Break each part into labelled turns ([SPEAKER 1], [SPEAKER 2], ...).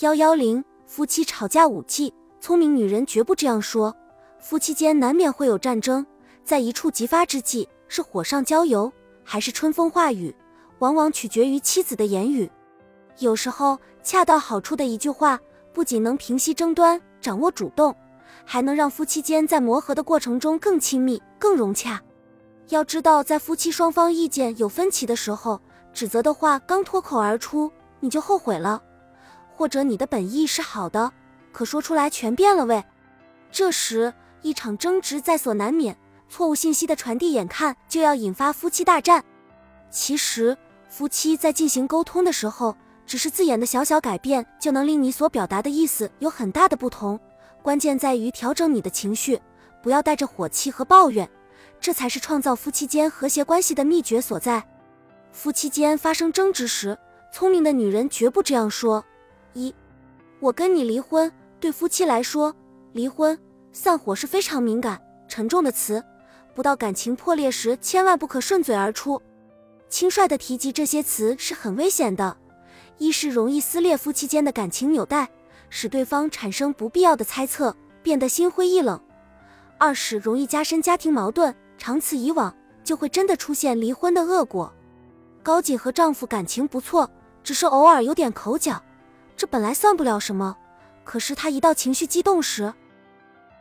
[SPEAKER 1] 幺幺零，夫妻吵架武器，聪明女人绝不这样说。夫妻间难免会有战争，在一触即发之际，是火上浇油，还是春风化雨，往往取决于妻子的言语。有时候，恰到好处的一句话，不仅能平息争端，掌握主动，还能让夫妻间在磨合的过程中更亲密、更融洽。要知道，在夫妻双方意见有分歧的时候，指责的话刚脱口而出，你就后悔了。或者你的本意是好的，可说出来全变了味。这时一场争执在所难免，错误信息的传递眼看就要引发夫妻大战。其实夫妻在进行沟通的时候，只是字眼的小小改变，就能令你所表达的意思有很大的不同。关键在于调整你的情绪，不要带着火气和抱怨，这才是创造夫妻间和谐关系的秘诀所在。夫妻间发生争执时，聪明的女人绝不这样说。一，我跟你离婚。对夫妻来说，离婚、散伙是非常敏感、沉重的词，不到感情破裂时，千万不可顺嘴而出。轻率的提及这些词是很危险的。一是容易撕裂夫妻间的感情纽带，使对方产生不必要的猜测，变得心灰意冷；二是容易加深家庭矛盾，长此以往，就会真的出现离婚的恶果。高锦和丈夫感情不错，只是偶尔有点口角。这本来算不了什么，可是他一到情绪激动时，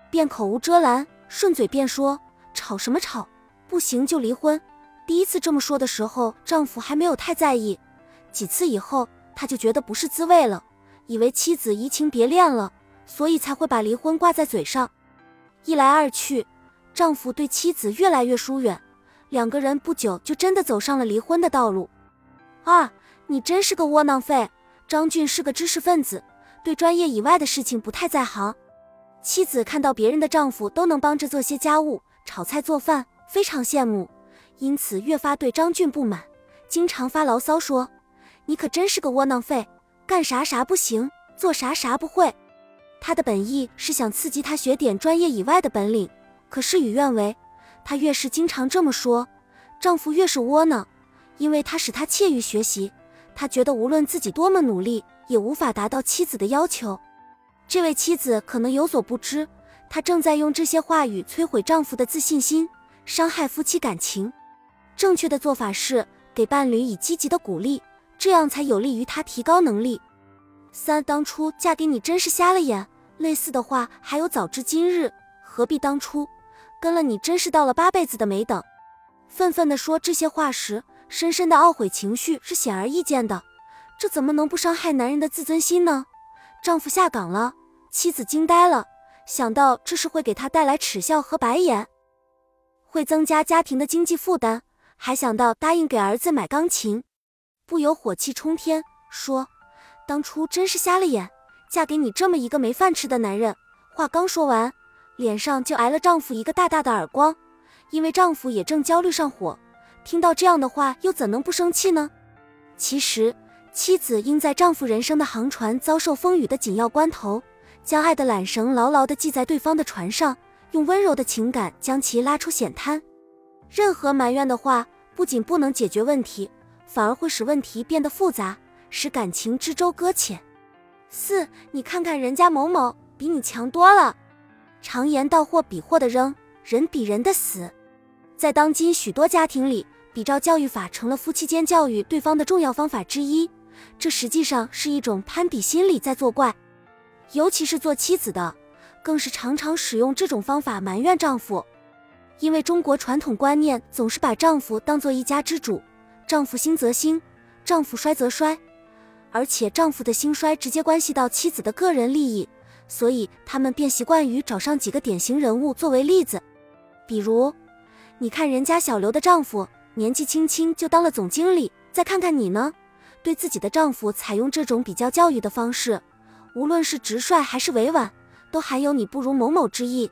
[SPEAKER 1] 便口无遮拦，顺嘴便说：“吵什么吵，不行就离婚。”第一次这么说的时候，丈夫还没有太在意；几次以后，他就觉得不是滋味了，以为妻子移情别恋了，所以才会把离婚挂在嘴上。一来二去，丈夫对妻子越来越疏远，两个人不久就真的走上了离婚的道路。二，你真是个窝囊废。张俊是个知识分子，对专业以外的事情不太在行。妻子看到别人的丈夫都能帮着做些家务、炒菜做饭，非常羡慕，因此越发对张俊不满，经常发牢骚说：“你可真是个窝囊废，干啥啥不行，做啥啥不会。”她的本意是想刺激他学点专业以外的本领，可事与愿违。她越是经常这么说，丈夫越是窝囊，因为他使他怯于学习。他觉得无论自己多么努力，也无法达到妻子的要求。这位妻子可能有所不知，她正在用这些话语摧毁丈夫的自信心，伤害夫妻感情。正确的做法是给伴侣以积极的鼓励，这样才有利于他提高能力。三，当初嫁给你真是瞎了眼。类似的话还有早知今日，何必当初？跟了你真是到了八辈子的没等。愤愤地说这些话时。深深的懊悔情绪是显而易见的，这怎么能不伤害男人的自尊心呢？丈夫下岗了，妻子惊呆了，想到这是会给他带来耻笑和白眼，会增加家庭的经济负担，还想到答应给儿子买钢琴，不由火气冲天，说：“当初真是瞎了眼，嫁给你这么一个没饭吃的男人。”话刚说完，脸上就挨了丈夫一个大大的耳光，因为丈夫也正焦虑上火。听到这样的话，又怎能不生气呢？其实，妻子应在丈夫人生的航船遭受风雨的紧要关头，将爱的缆绳牢牢地系在对方的船上，用温柔的情感将其拉出险滩。任何埋怨的话，不仅不能解决问题，反而会使问题变得复杂，使感情之舟搁浅。四，你看看人家某某比你强多了。常言道，货比货的扔，人比人的死。在当今许多家庭里，比照教育法成了夫妻间教育对方的重要方法之一，这实际上是一种攀比心理在作怪。尤其是做妻子的，更是常常使用这种方法埋怨丈夫。因为中国传统观念总是把丈夫当做一家之主，丈夫兴则兴，丈夫衰则衰，而且丈夫的兴衰直接关系到妻子的个人利益，所以他们便习惯于找上几个典型人物作为例子，比如，你看人家小刘的丈夫。年纪轻轻就当了总经理，再看看你呢，对自己的丈夫采用这种比较教育的方式，无论是直率还是委婉，都含有你不如某某之意，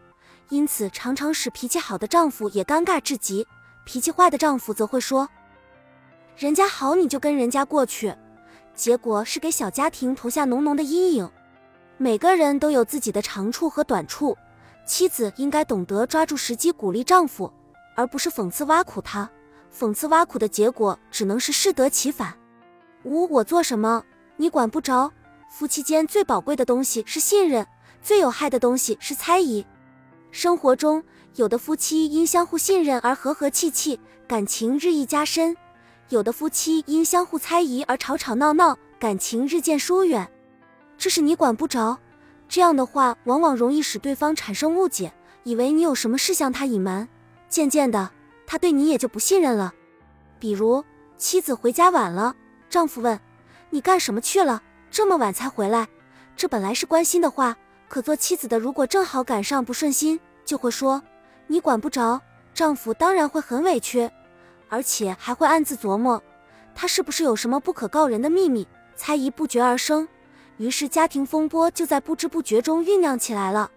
[SPEAKER 1] 因此常常使脾气好的丈夫也尴尬至极，脾气坏的丈夫则会说，人家好你就跟人家过去，结果是给小家庭投下浓浓的阴影。每个人都有自己的长处和短处，妻子应该懂得抓住时机鼓励丈夫，而不是讽刺挖苦他。讽刺挖苦的结果只能是适得其反。五，我做什么你管不着。夫妻间最宝贵的东西是信任，最有害的东西是猜疑。生活中，有的夫妻因相互信任而和和气气，感情日益加深；有的夫妻因相互猜疑而吵吵闹闹，感情日渐疏远。这是你管不着，这样的话往往容易使对方产生误解，以为你有什么事向他隐瞒，渐渐的，他对你也就不信任了。比如，妻子回家晚了，丈夫问：“你干什么去了？这么晚才回来？”这本来是关心的话。可做妻子的，如果正好赶上不顺心，就会说你管不着。丈夫当然会很委屈，而且还会暗自琢磨，他是不是有什么不可告人的秘密？猜疑不绝而生，于是家庭风波就在不知不觉中酝酿起来了。